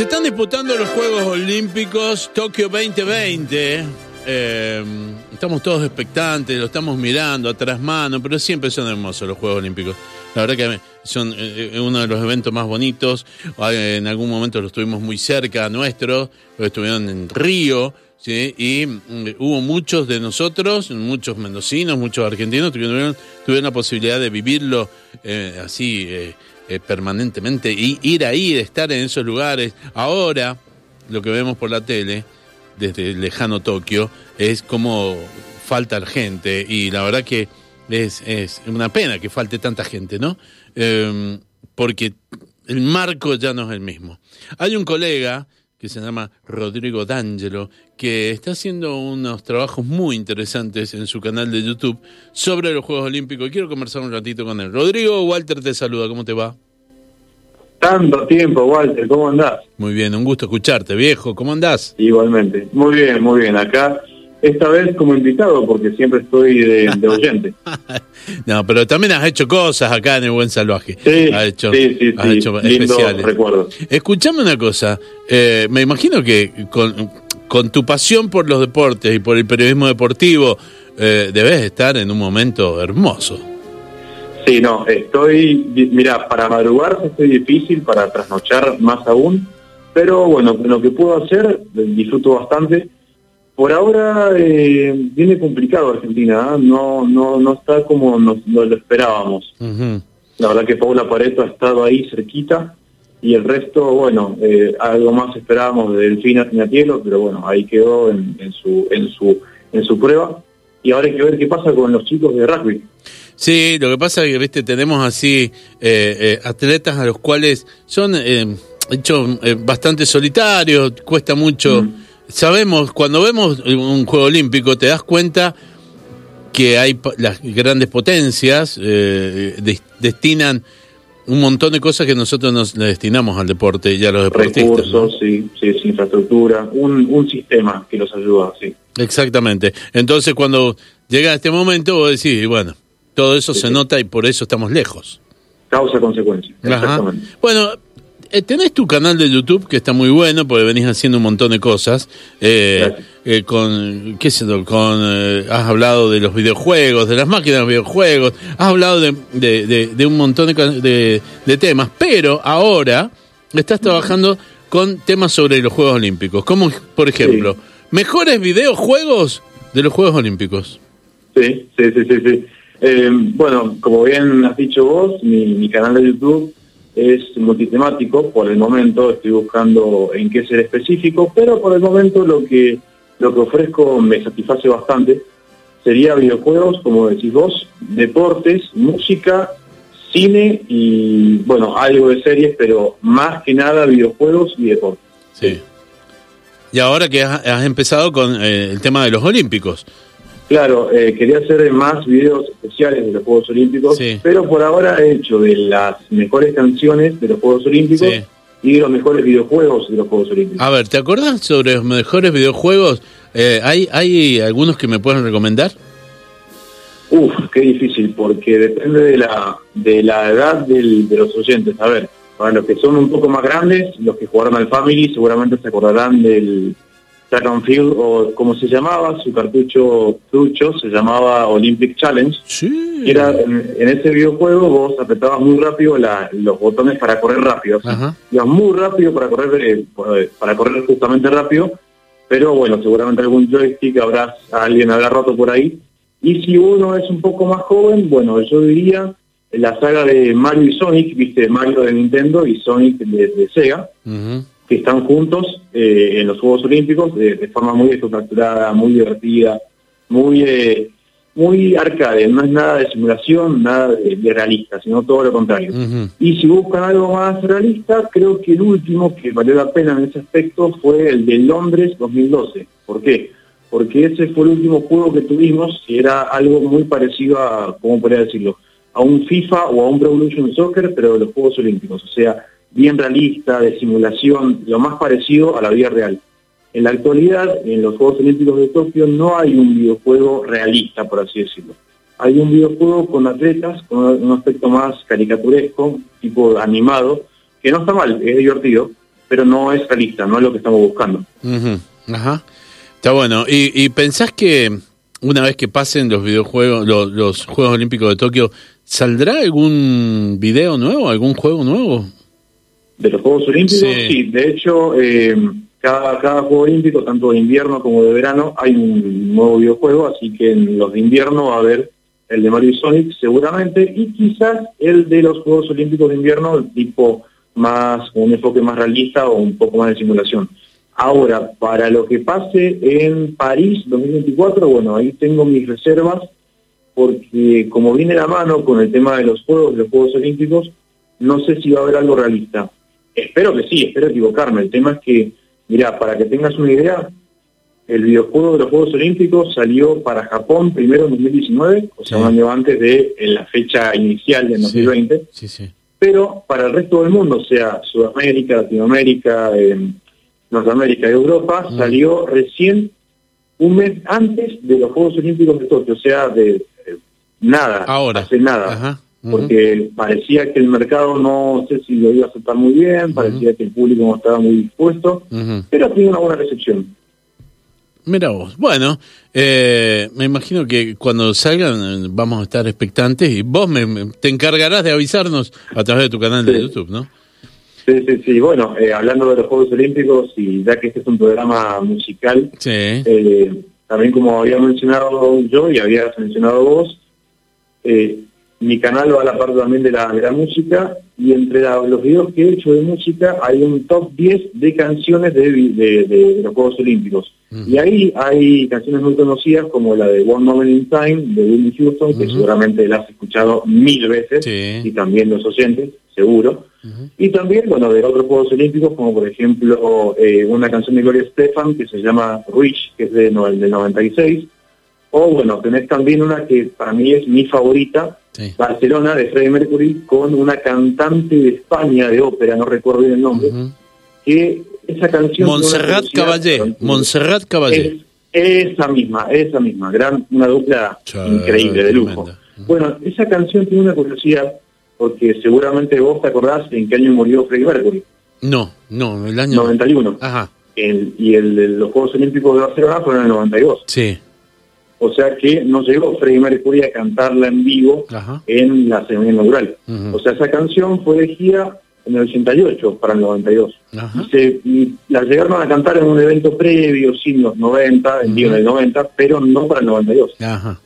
Se están disputando los Juegos Olímpicos Tokio 2020. Eh, estamos todos expectantes, lo estamos mirando atrás mano, pero siempre son hermosos los Juegos Olímpicos. La verdad que son eh, uno de los eventos más bonitos. En algún momento los tuvimos muy cerca nuestro, estuvieron en Río. ¿sí? Y mm, hubo muchos de nosotros, muchos mendocinos, muchos argentinos, tuvieron, tuvieron la posibilidad de vivirlo eh, así eh, permanentemente y ir ahí, estar en esos lugares. Ahora, lo que vemos por la tele, desde el lejano Tokio, es como falta gente y la verdad que es, es una pena que falte tanta gente, ¿no? Em, porque el marco ya no es el mismo. Hay un colega que se llama Rodrigo D'Angelo, que está haciendo unos trabajos muy interesantes en su canal de YouTube sobre los Juegos Olímpicos. Quiero conversar un ratito con él. Rodrigo, Walter te saluda, ¿cómo te va? Tanto tiempo, Walter, ¿cómo andás? Muy bien, un gusto escucharte, viejo, ¿cómo andás? Igualmente, muy bien, muy bien. Acá esta vez como invitado, porque siempre estoy de, oyente. no, pero también has hecho cosas acá en el Buen Salvaje. Sí, has hecho, sí, sí, has hecho especiales. Recuerdos. Escuchame una cosa, eh, me imagino que con, con, tu pasión por los deportes y por el periodismo deportivo, eh, debes estar en un momento hermoso. Sí, no, estoy, mira, para madrugar estoy difícil, para trasnochar más aún, pero bueno, lo que puedo hacer, disfruto bastante por ahora eh, viene complicado Argentina, ¿ah? no no no está como nos, lo esperábamos. La verdad que Paula Pareto ha estado ahí cerquita y el resto, bueno, eh, algo más esperábamos de Delfina Tinatielo, pero bueno, ahí quedó en, su en su en su prueba y ahora hay que ver qué pasa con los chicos de rugby. Sí, lo que pasa es que viste tenemos así eh, atletas a los cuales son hecho bastante solitarios, cuesta mucho. Mm sabemos, cuando vemos un juego olímpico, te das cuenta que hay las grandes potencias eh, destinan un montón de cosas que nosotros nos destinamos al deporte y a los deportistas. Recursos, sí, sí, infraestructura, un, un sistema que los ayuda, sí. Exactamente. Entonces, cuando llega este momento, vos decís, bueno, todo eso se nota y por eso estamos lejos. Causa-consecuencia. Bueno, eh, tenés tu canal de YouTube que está muy bueno porque venís haciendo un montón de cosas. Eh, eh, con, ¿qué sé Con, has hablado de los videojuegos, de las máquinas de videojuegos, has hablado de, un montón de, de, temas, pero ahora estás trabajando con temas sobre los Juegos Olímpicos. Como, por ejemplo, mejores videojuegos de los Juegos Olímpicos. Sí, sí, sí, sí. sí. bueno, como bien has dicho vos, mi, mi canal de YouTube es multitemático, por el momento estoy buscando en qué ser específico, pero por el momento lo que, lo que ofrezco me satisface bastante. Sería videojuegos, como decís vos, deportes, música, cine y, bueno, algo de series, pero más que nada videojuegos y deportes. Sí. Y ahora que has, empezado con eh, el tema de los Olímpicos, Claro, eh, quería hacer más videos especiales de los Juegos Olímpicos, pero por ahora he hecho de las mejores canciones de los Juegos Olímpicos y de los mejores videojuegos de los Juegos Olímpicos. A ver, ¿te acuerdas sobre los mejores videojuegos? Eh, ¿hay, ¿Hay algunos que me puedan recomendar? Uf, qué difícil, porque depende de la, de la edad del, de los oyentes. A ver, para los que son un poco más grandes, los que jugaron al Family seguramente se acordarán del and field, o como se llamaba, su cartucho trucho se llamaba Olympic Challenge. Sí. era, en, ese videojuego vos apretabas muy rápido los botones para correr rápido. Ibas muy rápido para correr, eh, para correr justamente rápido, pero bueno, seguramente algún joystick habrás, alguien habrá roto por ahí. Y si uno es un poco más joven, bueno, yo diría la saga de Mario y Sonic, viste, Mario de Nintendo y Sonic de, Sega que están juntos eh, en los Juegos Olímpicos de, forma muy estructurada, muy divertida, muy eh, muy arcade, no es nada de simulación, nada de, realista, sino todo lo contrario. Y si buscan algo más realista, creo que el último que valió la pena en ese aspecto fue el de Londres 2012. ¿Por qué? Porque ese fue el último juego que tuvimos que era algo muy parecido a, ¿cómo podría decirlo? A un FIFA o a un Pro Evolution Soccer, pero de los Juegos Olímpicos. O sea, bien realista, de simulación, lo más parecido a la vida real. En la actualidad, en los Juegos Olímpicos de Tokio no hay un videojuego realista, por así decirlo. Hay un videojuego con atletas, con un aspecto más caricaturesco, tipo animado, que no está mal, es divertido, pero no es realista, no es lo que estamos buscando. Ajá. Está bueno. ¿Y, pensás que una vez que pasen los videojuegos, los, Juegos Olímpicos de Tokio, ¿saldrá algún video nuevo, algún juego nuevo? ¿De los Juegos Olímpicos? Sí, de hecho, eh, cada, cada Juego Olímpico, tanto de invierno como de verano, hay un nuevo videojuego, así que en los de invierno va a haber el de Mario y Sonic seguramente, y quizás el de los Juegos Olímpicos de invierno, el tipo más, un enfoque más realista o un poco más de simulación. Ahora, para lo que pase en París 2024, bueno, ahí tengo mis reservas, porque como viene la mano con el tema de los Juegos, los Juegos Olímpicos, no sé si va a haber algo realista. Espero que sí, espero equivocarme. El tema es que, mira, para que tengas una idea, el videojuego de los Juegos Olímpicos salió para Japón primero en 2019, o sea, un año antes de la fecha inicial de 2020. Sí, sí, Pero para el resto del mundo, o sea, Sudamérica, Latinoamérica, eh, Norteamérica y Europa, mm. salió recién un mes antes de los Juegos Olímpicos de Tokio, o sea, de eh, nada, Ahora. hace nada. Porque parecía que el mercado no sé si lo iba a aceptar muy bien, parecía que el público no estaba muy dispuesto, pero tiene una buena recepción. Mira vos. Bueno, eh, me imagino que cuando salgan vamos a estar expectantes y vos me, te encargarás de avisarnos a través de tu canal de YouTube, ¿no? Sí, sí, sí. Bueno, eh, hablando de los Juegos Olímpicos, y ya que este es un programa musical, eh, también como había mencionado yo y habías mencionado vos, eh, mi canal va a la parte también de la, de la música y entre los videos que he hecho de música hay un top 10 de canciones de, de, los Juegos Olímpicos. Y ahí hay canciones muy conocidas como la de One Moment in Time de Whitney Houston, que seguramente la has escuchado mil veces, y también los oyentes, seguro. Y también, bueno, de otros Juegos Olímpicos, como por ejemplo eh, una canción de Gloria Stefan que se llama Rich, que es de, del 96. O bueno, tenés también una que para mí es mi favorita, Barcelona, de Freddie Mercury, con una cantante de España de ópera, no recuerdo bien el nombre, que esa canción... Montserrat Caballé, Montserrat Caballé. esa misma, esa misma, gran, una dupla increíble, de lujo. Bueno, esa canción tiene una curiosidad porque seguramente vos te acordás en qué año murió Freddie Mercury. No, no, el año... 91. Ajá. y el, los Juegos Olímpicos de Barcelona fueron en el 92. Sí. O sea que no llegó Freddie Mercury a cantarla en vivo en la ceremonia inaugural. O sea, esa canción fue elegida en el 88 para el 92. Y, se, la llegaron a cantar en un evento previo, sí, en los 90, en el 90, pero no para el 92. Ajá.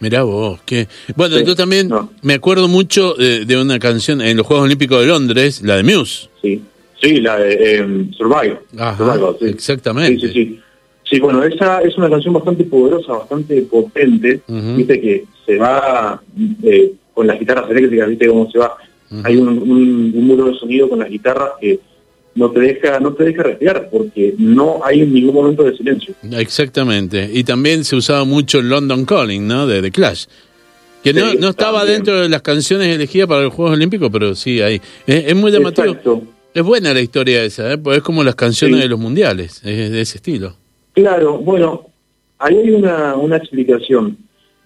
Mirá vos, que bueno, yo también me acuerdo mucho de, una canción en los Juegos Olímpicos de Londres, la de Muse. Sí, sí, la de eh, Survival. Exactamente. Sí, sí, sí. Sí, bueno, esa es una canción bastante poderosa, bastante potente. Viste que se va eh, con las guitarras eléctricas, viste cómo se va. Hay un, un, muro de sonido con las guitarras que no te deja no te deja respirar porque no hay ningún momento de silencio. Exactamente. Y también se usaba mucho el London Calling, ¿no? De The Clash. Que no, no estaba dentro de las canciones elegidas para los Juegos Olímpicos, pero sí hay. Es, muy llamativo. Es buena la historia esa, ¿eh? Pues es como las canciones de los mundiales, es de ese estilo. Claro, bueno, ahí hay una, una explicación.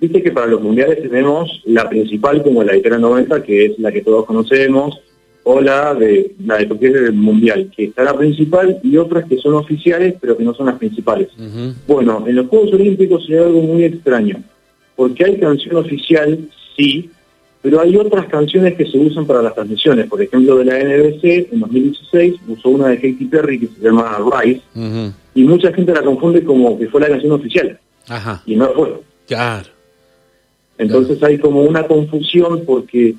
Viste que para los mundiales tenemos la principal como la de 90, que es la que todos conocemos, o la de la de porque del mundial, que está la principal y otras que son oficiales pero que no son las principales. Bueno, en los Juegos Olímpicos hay algo muy extraño, porque hay canción oficial, sí, pero hay otras canciones que se usan para las transmisiones. Por ejemplo, de la NBC en 2016 usó una de Katy Perry que se llama Rise, y mucha gente la confunde como que fue la canción oficial. Ajá. Y no fue. Claro. Entonces hay como una confusión porque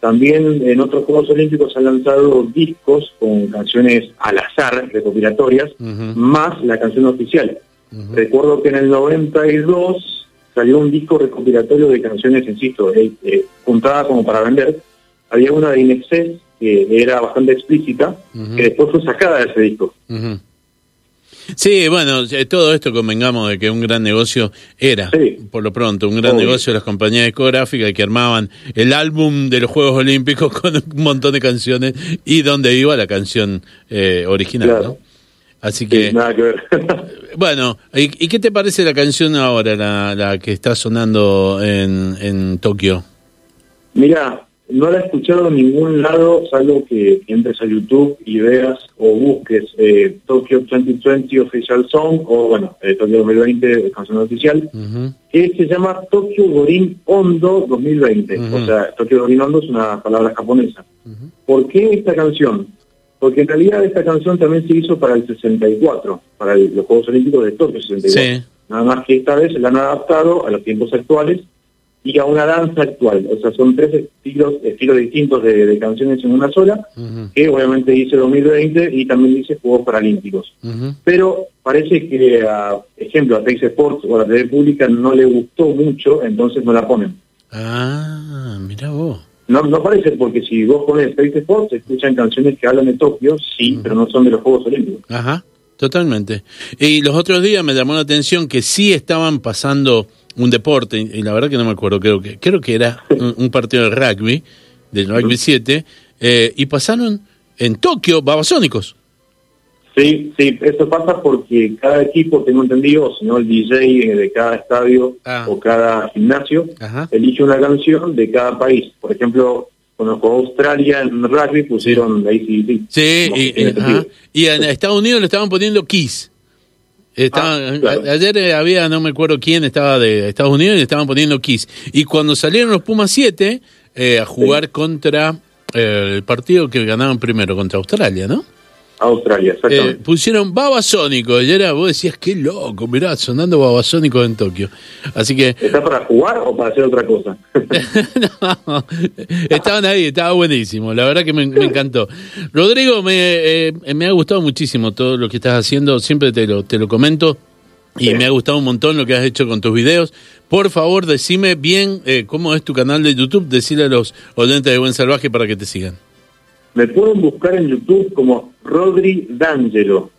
también en otros Juegos Olímpicos han lanzado discos con canciones al azar, recopilatorias, más la canción oficial. Recuerdo que en el 92 salió un disco recopilatorio de canciones, insisto, eh, eh, juntada como para vender. Había una de Inexcess que era bastante explícita, que después fue sacada de ese disco. Sí, bueno, eh, todo esto convengamos de que un gran negocio era, por lo pronto, un gran negocio de las compañías discográficas que armaban el álbum de los Juegos Olímpicos con un montón de canciones y donde iba la canción eh, original, ¿no? Así que... nada que ver. bueno, ¿y, qué te parece la canción ahora, la, que está sonando en, en Tokio? Mira, no la he escuchado en ningún lado, salvo que entres a YouTube y veas o busques eh, Tokyo 2020 Official Song o, bueno, eh, Tokyo 2020 canción oficial, que se llama Tokyo Gorin Hondo 2020. O sea, Tokyo Gorin Hondo es una palabra japonesa. ¿Por qué esta canción? Porque en realidad esta canción también se hizo para el 64, para los Juegos Olímpicos de Tokio 64. Nada más que esta vez la han adaptado a los tiempos actuales y a una danza actual. O sea, son tres estilos, estilos distintos de, canciones en una sola, que obviamente dice 2020 y también dice Juegos Paralímpicos. Pero parece que, a ejemplo, a Tex Sports o a la TV Pública no le gustó mucho, entonces no la ponen. Ah, mira vos. No, no parece, porque si vos pones Tex Sports, escuchan canciones que hablan de Tokio, sí, pero no son de los Juegos Olímpicos. Ajá, totalmente. Y los otros días me llamó la atención que sí estaban pasando un deporte, y la verdad que no me acuerdo, creo que, creo que era un, partido de rugby, del rugby 7, eh, y pasaron en Tokio babasónicos. Sí, sí, eso pasa porque cada equipo, tengo entendido, o el DJ de cada estadio ah. o cada gimnasio, elige una canción de cada país. Por ejemplo, cuando jugó Australia en rugby pusieron ACDC. Sí, y, y en Estados Unidos le estaban poniendo Kiss. Estaba, ah, Ayer eh, había, no me acuerdo quién estaba de Estados Unidos y estaban poniendo Kiss. Y cuando salieron los Pumas 7 eh, a jugar contra eh, el partido que ganaban primero, contra Australia, ¿no? Australia, exactamente. Eh, pusieron Babasónico, y era, vos decías, qué loco, mirá, sonando Babasónico en Tokio. Así que... ¿Está para jugar o para hacer otra cosa? no, estaban ahí, estaba buenísimo, la verdad que me, encantó. Rodrigo, me, eh, me ha gustado muchísimo todo lo que estás haciendo, siempre te lo, te lo comento. Y me ha gustado un montón lo que has hecho con tus videos. Por favor, decime bien eh, cómo es tu canal de YouTube, decirle a los oyentes de Buen Salvaje para que te sigan. Me pueden buscar en YouTube como Rodri D'Angelo.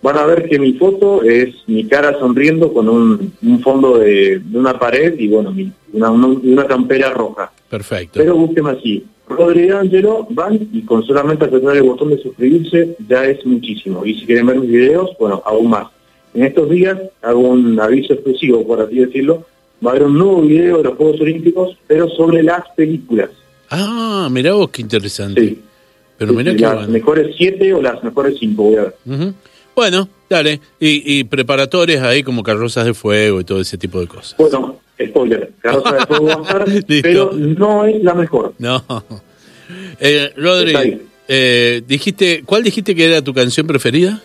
Van a ver que mi foto es mi cara sonriendo con un, fondo de, una pared y bueno, una, una, campera roja. Perfecto. Pero busquen así. Rodri D'Angelo, van y con solamente apretar el botón de suscribirse ya es muchísimo. Y si quieren ver mis videos, bueno, aún más. En estos días hago un aviso exclusivo, por así decirlo. Va a haber un nuevo video de los Juegos Olímpicos, pero sobre las películas. Ah, mirá vos qué interesante. Sí. Pero mirá las bueno. mejores siete o las mejores cinco, voy a ver. Bueno, dale. Y, y preparatorias ahí como carrozas de fuego y todo ese tipo de cosas. Bueno, spoiler, carrozas de fuego va a estar, pero no es la mejor. No. Eh, Rodri, eh, dijiste, ¿cuál dijiste que era tu canción preferida?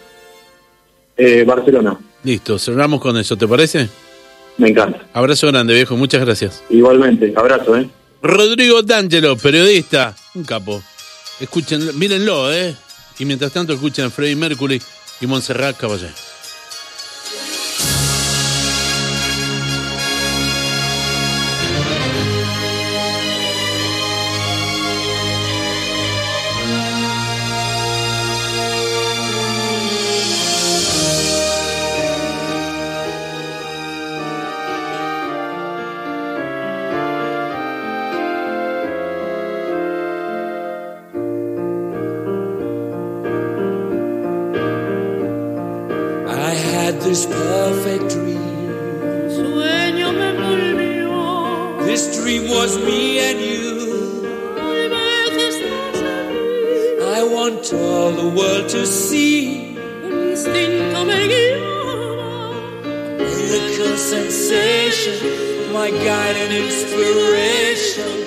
Eh, Barcelona. Listo, cerramos con eso, ¿te parece? Me encanta. Abrazo grande, viejo, muchas gracias. Igualmente, abrazo, ¿eh? Rodrigo D'Angelo, periodista, un capo. Escuchen, mírenlo, ¿eh? Y mientras tanto escuchen a Freddie Mercury y Montserrat Caballé. This perfect dream. Sueño me volvió. This dream was me and you. I want all the world to see. A miracle sensation, my guide and inspiration.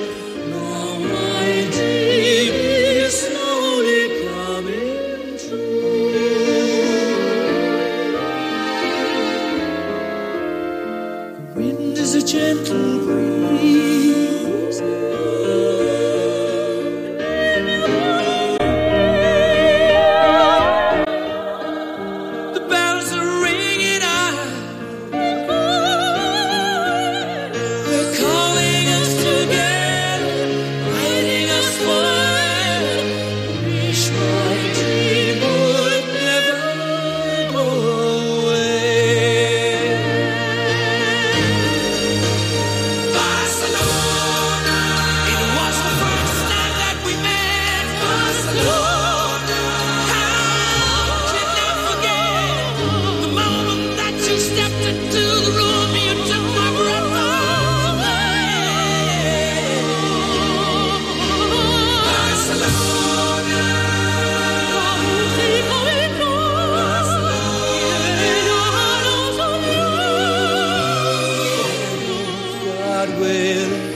gentle will.